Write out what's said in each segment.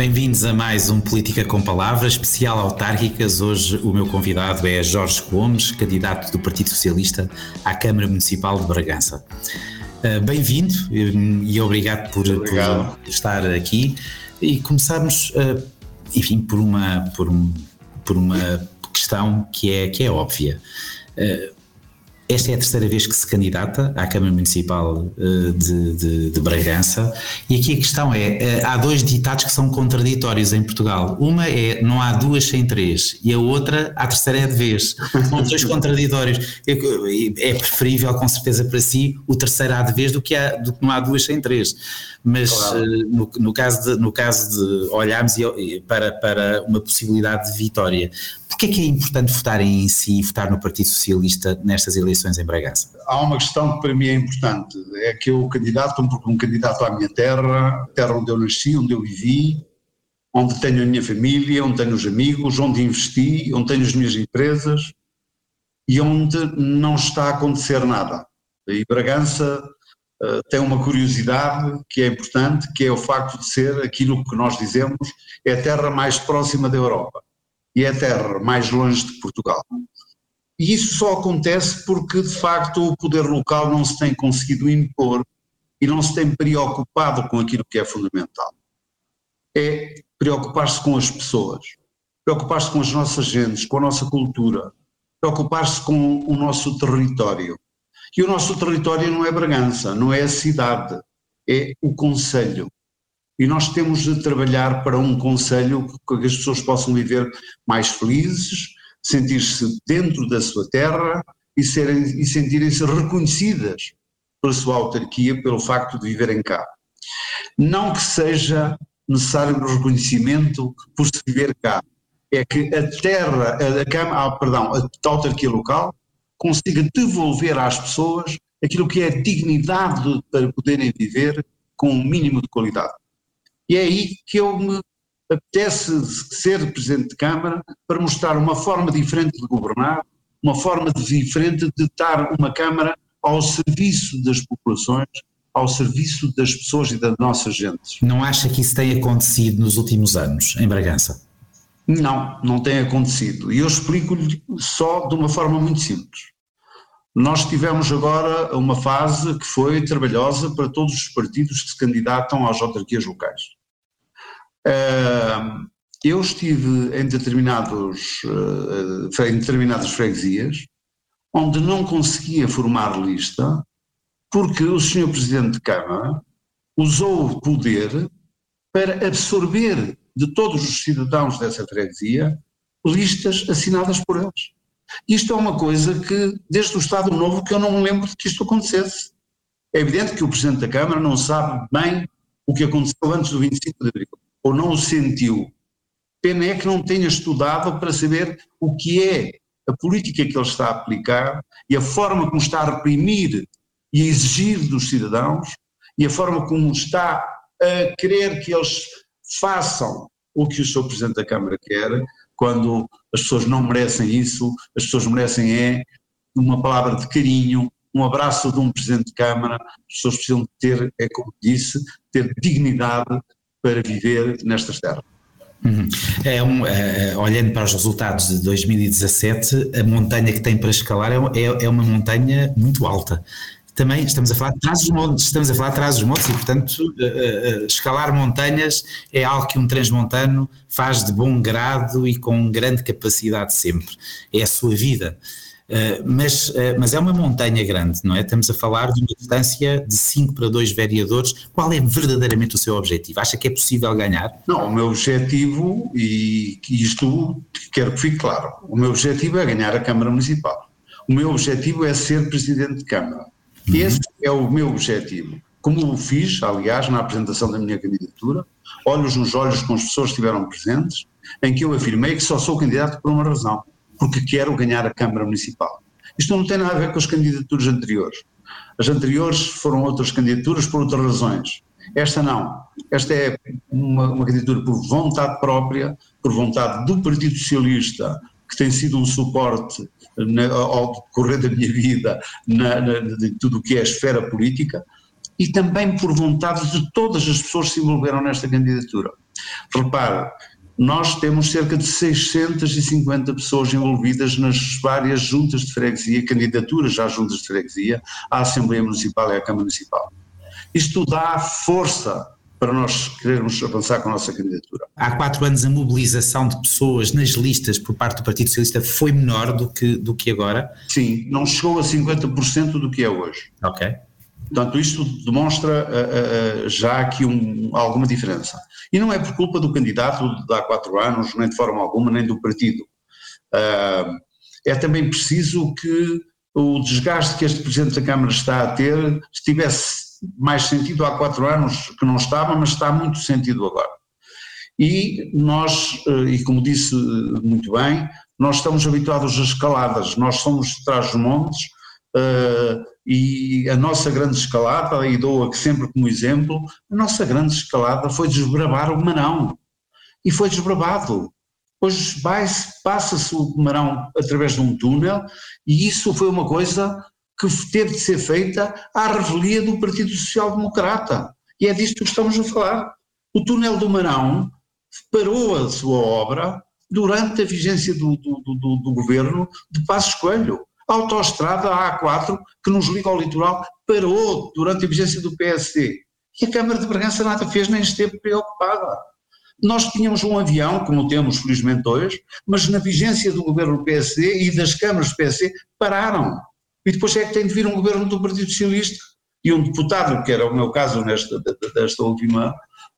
Bem-vindos a mais um Política com Palavras, especial autárquicas. Hoje o meu convidado é Jorge Gomes, candidato do Partido Socialista à Câmara Municipal de Bragança. Uh, Bem-vindo e obrigado por, obrigado por, estar aqui. E começarmos, uh, enfim, por uma, por, um, por uma questão que é, que é óbvia. Esta é a terceira vez que se candidata à Câmara Municipal eh, de, de, de Bragança e aqui a questão é, eh, há dois ditados que são contraditórios em Portugal. Uma é não há duas sem três e a outra, a terceira é de vez. São dois contraditórios. É preferível com certeza para si o terceiro há de vez do que, há, do que não há duas sem três. Mas claro. Eh, no, no, caso de, no caso de olharmos para, para uma possibilidade de vitória, Porquê é que é importante votar em si e votar no Partido Socialista nestas eleições em Bragança? Há uma questão que para mim é importante, é que eu candidato como um candidato à minha terra, terra onde eu nasci, onde eu vivi, onde tenho a minha família, onde tenho os amigos, onde investi, onde tenho as minhas empresas e onde não está a acontecer nada. E Bragança uh, tem uma curiosidade que é importante, que é o facto de ser aquilo que nós dizemos, é a terra mais próxima da Europa e é a terra mais longe de Portugal. E isso só acontece porque, de facto, o poder local não se tem conseguido impor e não se tem preocupado com aquilo que é fundamental. É preocupar-se com as pessoas, preocupar-se com as nossas gentes, com a nossa cultura, preocupar-se com o nosso território. E o nosso território não é Bragança, não é a cidade, é o Conselho, e nós temos de trabalhar para um conselho que as pessoas possam viver mais felizes, sentir-se dentro da sua terra e, serem, e sentirem-se reconhecidas pela sua autarquia pelo facto de viverem cá. Não que seja necessário o reconhecimento por se viver cá, é que a terra, a, a, perdão, a autarquia local consiga devolver às pessoas aquilo que é a dignidade para poderem viver com um mínimo de qualidade. E é aí que eu me apetece ser Presidente de Câmara para mostrar uma forma diferente de governar, uma forma diferente de estar uma Câmara ao serviço das populações, ao serviço das pessoas e das nossas gentes. Não acha que isso tem acontecido nos últimos anos em Bragança? Não, não tem acontecido. E eu explico-lhe só de uma forma muito simples. Nós tivemos agora uma fase que foi trabalhosa para todos os partidos que se candidatam às autarquias locais. Eu estive em, determinados, eh, em determinadas freguesias onde não conseguia formar lista porque o Sr. Presidente de Câmara usou o poder para absorver de todos os cidadãos dessa freguesia listas assinadas por eles. Isto é uma coisa que, desde o Estado Novo, que eu não me lembro de que isto acontecesse. É evidente que o Presidente da Câmara não sabe bem o que aconteceu antes do 25 de Abril ou não o sentiu. Pena é que não tenha estudado para saber o que é a política que ele está a aplicar e a forma como está a reprimir e a exigir dos cidadãos e a forma como está a querer que eles façam o que o Sr. Presidente da Câmara quer, quando as pessoas não merecem isso, as pessoas merecem é uma palavra de carinho, um abraço de um Presidente de Câmara, as pessoas precisam ter, é como disse, ter dignidade para viver nestas terras. Uhum. É um, é, olhando para os resultados de 2017, a montanha que tem para escalar é, é, é uma montanha muito alta. Também estamos a falar de trás dos montes, estamos a falar de trás dos montes e, portanto, uh, uh, escalar montanhas é algo que um transmontano faz de bom grado e com grande capacidade sempre. É a sua vida. Eh, mas, uh, mas é uma montanha grande, não é? Estamos a falar de uma distância de 5 para 2 vereadores. Qual é verdadeiramente o seu objetivo? Acha que é possível ganhar? Não, o meu objetivo, e isto quero que fique claro, o meu objetivo é ganhar a Câmara Municipal. O meu objetivo é ser Presidente de Câmara. Uhum. Esse é o meu objetivo. Como o fiz, aliás, na apresentação da minha candidatura, olhos nos olhos com as pessoas que estiveram presentes, em que eu afirmei que só sou candidato por uma razão porque quero ganhar a Câmara Municipal. Isto não tem nada a ver com as candidaturas anteriores. As anteriores foram outras candidaturas por outras razões. Esta não. Esta é uma, uma candidatura por vontade própria, por vontade do Partido Socialista, que tem sido um suporte na, ao decorrer da minha vida na, na, de tudo o que é a esfera política, e também por vontade de todas as pessoas que se envolveram nesta candidatura. Repare, nós temos cerca de 650 pessoas envolvidas nas várias juntas de freguesia, candidaturas às juntas de freguesia, à Assembleia Municipal e à Câmara Municipal. Isto dá força para nós querermos avançar com a nossa candidatura. Há quatro anos a mobilização de pessoas nas listas por parte do Partido Socialista foi menor do que, do que agora? Sim, não chegou a 50% do que é hoje. Ok. Portanto, isto demonstra uh, uh, já aqui um, alguma diferença. E não é por culpa do candidato de há quatro anos, nem de forma alguma, nem do partido. Uh, é também preciso que o desgaste que este Presidente da Câmara está a ter estivesse mais sentido há quatro anos que não estava, mas está muito sentido agora. E nós, e como disse muito bem, nós estamos habituados a escaladas, nós somos de trás dos montes uh, e a nossa grande escalada, e dou aqui sempre como exemplo, a nossa grande escalada foi desbravar o Marão. E foi desbravado. Hoje passa-se o Marão através de um túnel e isso foi uma coisa que teve de ser feita à revelia do Partido Social Democrata. E é disto que estamos a falar. O túnel do Marão parou a sua obra durante a vigência do, do, do, do governo de Passos Coelho. Autoestrada A4, que nos liga ao litoral, parou durante a vigência do PSD. E a Câmara de Bragança nada fez, nem esteve preocupada. Nós tínhamos um avião, como temos felizmente hoje, mas na vigência do governo do PSD e das câmaras do PSD pararam e depois é que tem de vir um governo do Partido Socialista e um deputado, que era o meu caso nesta, desta última,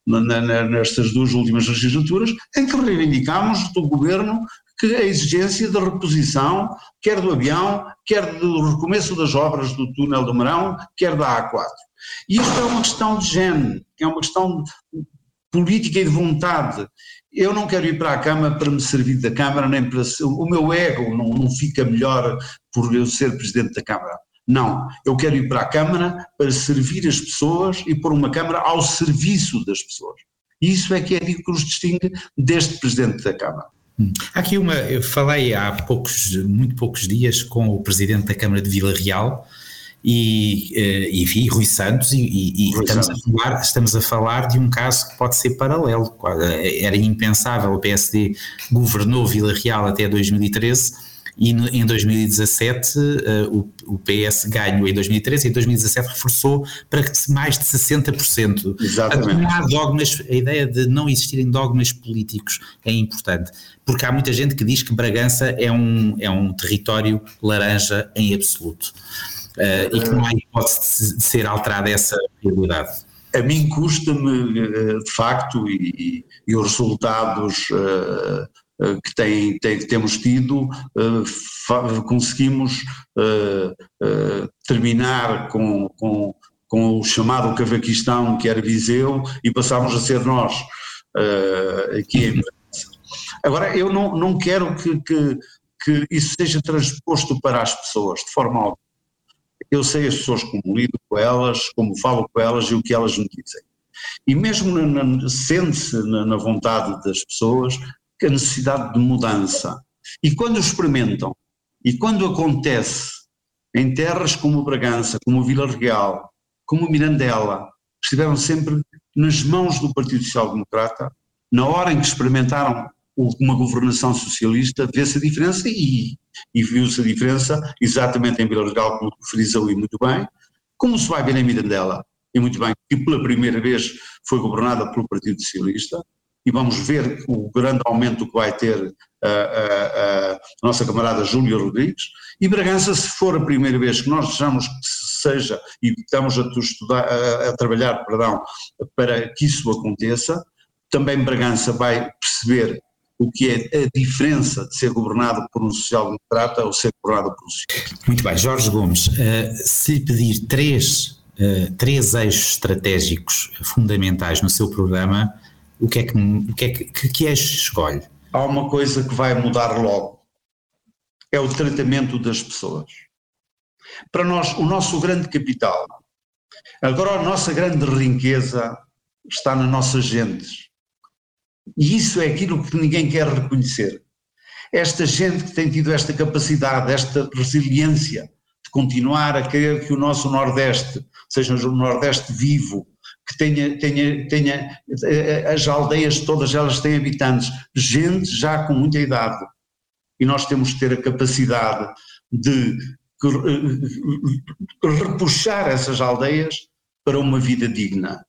nestas duas últimas legislaturas, em que reivindicámos do governo que a exigência da reposição, quer do avião, quer do recomeço das obras do túnel do Marão, quer da A4. E isto é uma questão de género, é uma questão política e de vontade eu não quero ir para a Câmara para me servir da Câmara, nem para. O meu ego não, não fica melhor por eu ser Presidente da Câmara. Não, eu quero ir para a Câmara para servir as pessoas e pôr uma Câmara ao serviço das pessoas. Isso é que é que nos distingue deste Presidente da Câmara. Hum. Aqui uma, eu falei há poucos, muito poucos dias com o Presidente da Câmara de Vila Real, e, eh, e, e Rui Santos, e, e estamos, Santos. A falar, estamos a falar de um caso que pode ser paralelo. Era impensável, o PSD governou Vila Real até 2013 e em 2017 eh, o PS ganhou em 2013 e em 2017 reforçou para mais de 60%. Exatamente. Não há dogmas, a ideia de não existirem dogmas políticos é importante, porque há muita gente que diz que Bragança é um, é um território laranja em absoluto uh, e que não há hipótese de ser alterada essa realidade. A mim custa-me, eh, de facto, e, e os resultados uh, que, tem, tem, temos tido, uh, conseguimos uh, terminar com, com, com, o chamado Cavaquistão, que era Viseu, e passámos a ser nós aqui em Agora, eu não, não quero que, que, que isso seja transposto para as pessoas, de forma alguma eu sei as pessoas como lido com elas, como falo com elas e o que elas me dizem. E mesmo sente-se na, na vontade das pessoas a necessidade de mudança. E quando experimentam, e quando acontece em terras como Bragança, como Vila Real, como Mirandela, estiveram sempre nas mãos do Partido Social Democrata, na hora em que experimentaram uma governação socialista, vê-se a diferença e, e viu-se a diferença exatamente em Vila Real, como frisou e muito bem, como se vai ver em Mirandela, e muito bem, que pela primeira vez foi governada pelo Partido Socialista, e vamos ver o grande aumento que vai ter a, a, a nossa camarada Júlia Rodrigues, e Bragança, se for a primeira vez que nós desejamos que seja, e estamos a, estudar, a, a trabalhar, perdão, para que isso aconteça, também Bragança vai perceber o que é a diferença de ser governado por um social-democrata ou ser governado por um socialista. Muito bem, Jorge Gomes, se pedir três, três eixos estratégicos fundamentais no seu programa, o que é que, o que, é que, que, que escolhe? Há uma coisa que vai mudar logo, é o tratamento das pessoas. Para nós, o nosso grande capital, agora a nossa grande riqueza está nas nossas gentes e isso é aquilo que ninguém quer reconhecer. Esta gente que tem tido esta capacidade, esta resiliência de continuar a querer que o nosso Nordeste seja no Nordeste vivo, que tenha, tenha, tenha, as aldeias todas elas têm habitantes, gente já com muita idade. E nós temos que ter a capacidade de repuxar essas aldeias para uma vida digna.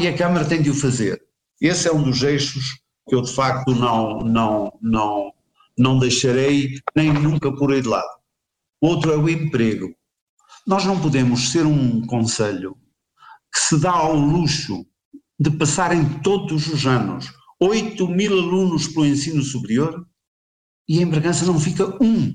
E a Câmara tem de o fazer. Esse é um dos eixos que eu de facto não, não, não, não deixarei, nem nunca porei de lado. Outro é o emprego. Nós não podemos ser um conselho que se dá ao luxo de passarem todos os anos 8 mil alunos pelo ensino superior e em Bragança não fica um.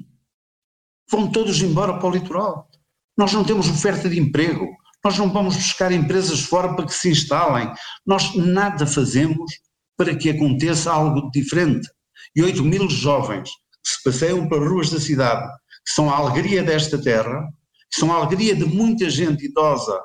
Vão todos embora para o litoral. Nós não temos oferta de emprego, nós não vamos buscar empresas fora para que se instalem, nós nada fazemos para que aconteça algo diferente. E 8 mil jovens que se passeiam pelas ruas da cidade, que são a alegria desta terra, que são a alegria de muita gente idosa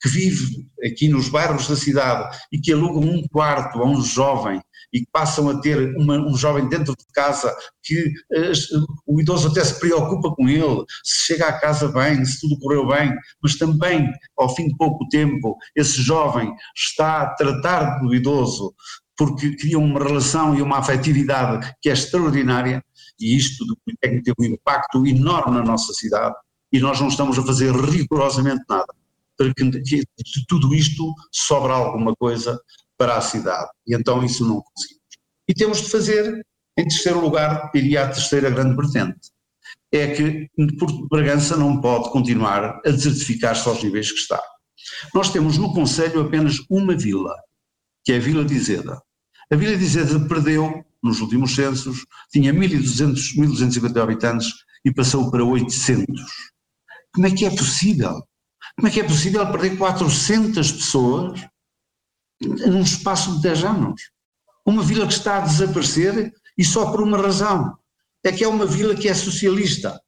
que vive aqui nos bairros da cidade e que alugam um quarto a um jovem e que passam a ter uma, um jovem dentro de casa que uh, o idoso até se preocupa com ele, se chega à casa bem, se tudo correu bem, mas também ao fim de pouco tempo esse jovem está a tratar do idoso porque cria uma relação e uma afetividade que é extraordinária e isto do Politécnico tem um impacto enorme na nossa cidade e nós não estamos a fazer rigorosamente nada para que de tudo isto sobra alguma coisa para a cidade. E então isso não conseguimos. E temos de fazer, em terceiro lugar, diria a terceira grande vertente, é que Bragança não pode continuar a desertificar-se aos níveis que está. Nós temos no Conselho apenas uma vila, que é a Vila de Izeda. A Vila de Izeda perdeu, nos últimos censos, tinha 1.200, 1.250 habitantes e passou para 800. Como é que é possível? Como é que é possível perder 400 pessoas num espaço de 10 anos? Uma vila que está a desaparecer e só por uma razão, é que é uma vila que é socialista.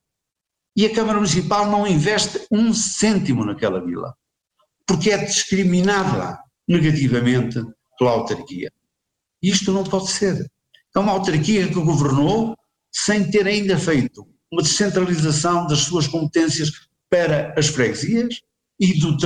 E a Câmara Municipal não investe um cêntimo naquela vila, porque é discriminada negativamente pela autarquia. Isto não pode ser. É uma autarquia que governou sem ter ainda feito uma descentralização das suas competências para as freguesias e, do,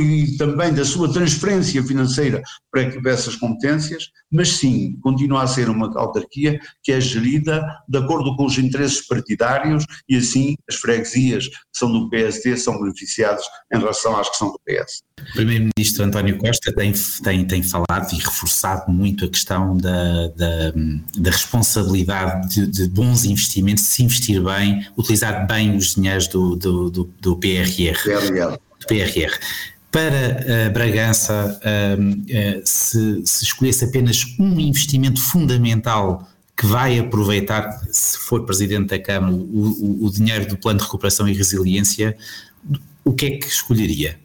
e também da sua transferência financeira para essas competências, mas sim, continua a ser uma autarquia que é gerida de acordo com os interesses partidários e assim as freguesias que são do PSD são beneficiadas em relação às que são do PS. O Primeiro-Ministro António Costa tem, tem, tem falado e reforçado muito a questão da, da, da responsabilidade de, de, bons investimentos, se investir bem, utilizar bem os dinheiros do, do, do, do PRR. PRR. PRR. Para uh, Bragança, uh, uh, se, se escolhesse apenas um investimento fundamental que vai aproveitar, se for Presidente da Câmara, o, o, dinheiro do Plano de Recuperação e Resiliência, o que é que escolheria?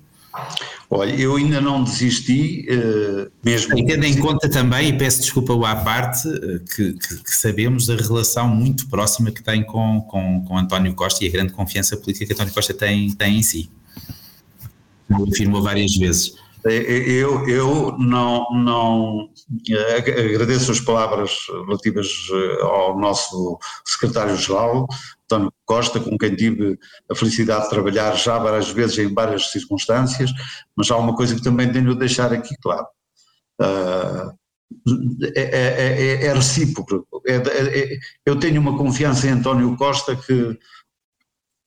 Olha, eu ainda não desisti, uh, mesmo. E tendo em conta também, e peço desculpa à parte, que, que, que, sabemos da relação muito próxima que tem com, com, com António Costa e a grande confiança política que António Costa tem, tem em si afirmou várias vezes. É, é, eu, eu não, não agradeço as palavras relativas eh, ao nosso secretário-geral, António Costa, com quem tive a felicidade de trabalhar já várias vezes em várias circunstâncias, mas há uma coisa que também tenho de deixar aqui claro. Uh, é, é, é, recíproco. eu tenho uma confiança em António Costa que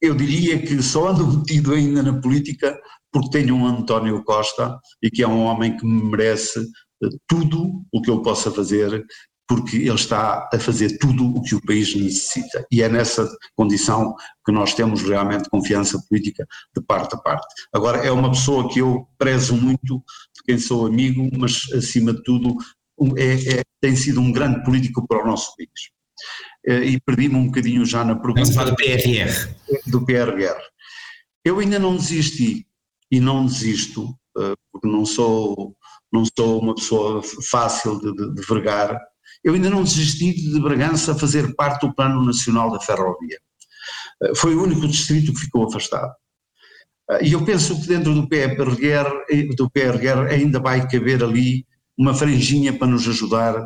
eu diria que só ando metido ainda na política porque tenho um António Costa e que é um homem que me merece eh, tudo o que eu possa fazer, porque ele está a fazer tudo o que o país necessita. E é nessa condição que nós temos realmente confiança política de parte a parte. Agora, é uma pessoa que eu prezo muito, de quem sou amigo, mas acima de tudo é, é, tem sido um grande político para o nosso país. Eh, e perdi-me um bocadinho já na pergunta. do PRR. Do PRR. Eu ainda não desisti e não desisto, eh, porque não sou, não sou uma pessoa fácil de, de, de vergar, eu ainda não desisti de Bragança fazer parte do Plano Nacional da Ferrovia. Eh, foi o único distrito que ficou afastado. Eh, e eu penso que dentro do PRR, do PRR ainda vai caber ali uma franjinha para nos ajudar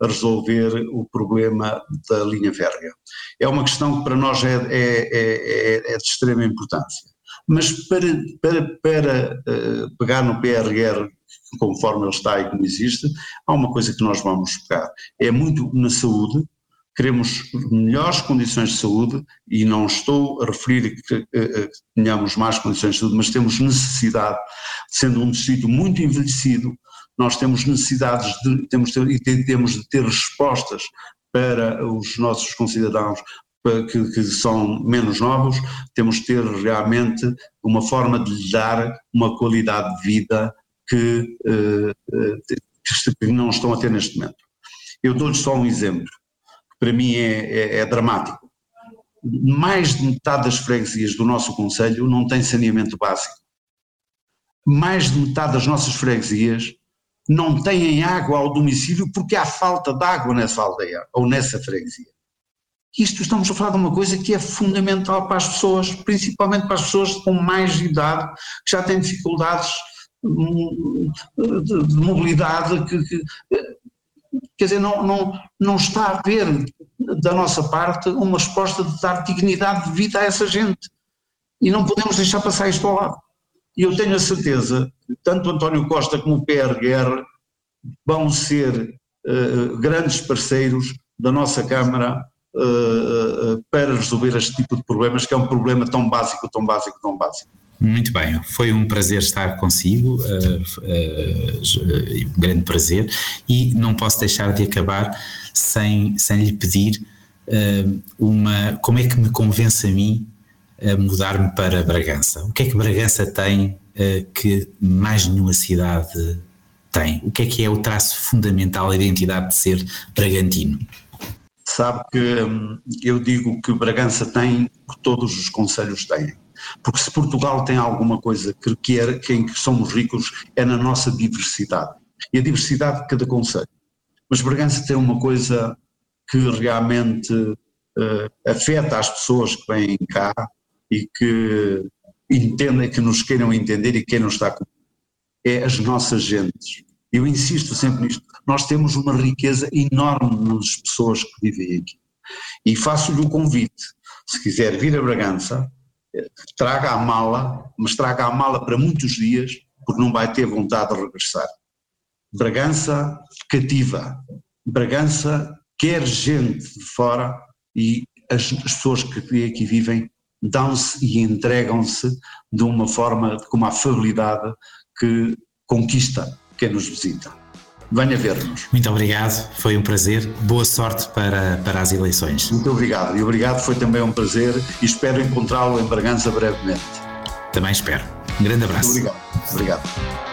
a resolver o problema da linha férrea. É uma questão que para nós é, é, é, é de extrema importância. Mas para, para, para uh, pegar no PRR conforme ele está e como existe, há uma coisa que nós vamos pegar. É muito na saúde, queremos melhores condições de saúde e não estou a referir que, que tenhamos más condições de saúde, mas temos necessidade, sendo um distrito muito envelhecido, nós temos necessidades de, temos de, temos de ter respostas para os nossos concidadãos que, que, são menos novos, temos de ter realmente uma forma de lhe dar uma qualidade de vida que, uh, que não estão a ter neste momento. Eu dou-lhes só um exemplo, que para mim é, é, é dramático. Mais de metade das freguesias do nosso Conselho não tem saneamento básico. Mais de metade das nossas freguesias não têm água ao domicílio porque há falta de água nessa aldeia ou nessa freguesia. Isto estamos a falar de uma coisa que é fundamental para as pessoas, principalmente para as pessoas com mais idade, que já têm dificuldades de, de mobilidade que, que, quer dizer, não, não, não está a haver da nossa parte uma resposta de dar dignidade de vida a essa gente. E não podemos deixar passar isto ao lado. E eu tenho a certeza que tanto António Costa como o PRR vão ser uh, grandes parceiros da nossa Câmara uh, uh, para resolver este tipo de problemas, que é um problema tão básico, tão básico, tão básico. Muito bem, foi um prazer estar consigo, uh, uh, um grande prazer, e não posso deixar de acabar sem, sem lhe pedir uh, uma. Como é que me convence a mim a mudar-me para Bragança? O que é que Bragança tem que mais nenhuma cidade tem? O que é que é o traço fundamental da identidade de ser bragantino? Sabe que hum, eu digo que Bragança tem o que todos os conselhos têm porque se Portugal tem alguma coisa que, que, é, que em que somos ricos é na nossa diversidade. E a diversidade de cada conselho. Mas Bragança tem uma coisa que realmente uh, afeta as pessoas que vêm cá e que entendem, que nos queiram entender e queiram estar com é as nossas gentes. Eu insisto sempre nisto. Nós temos uma riqueza enorme nas pessoas que vivem aqui. E faço-lhe o convite, se quiser vir a Bragança, traga a mala, mas traga a mala para muitos dias, porque não vai ter vontade de regressar. Bragança cativa, Bragança quer gente de fora e as, as pessoas que aqui vivem dão-se e entregam-se de uma forma, com uma afabilidade que conquista quem nos visita. Venha ver-nos. Muito obrigado, foi um prazer. Boa sorte para, para as eleições. Muito obrigado. E obrigado, foi também um prazer e espero encontrá-lo em Bragança brevemente. Também espero. Um grande abraço. Muito obrigado. Obrigado.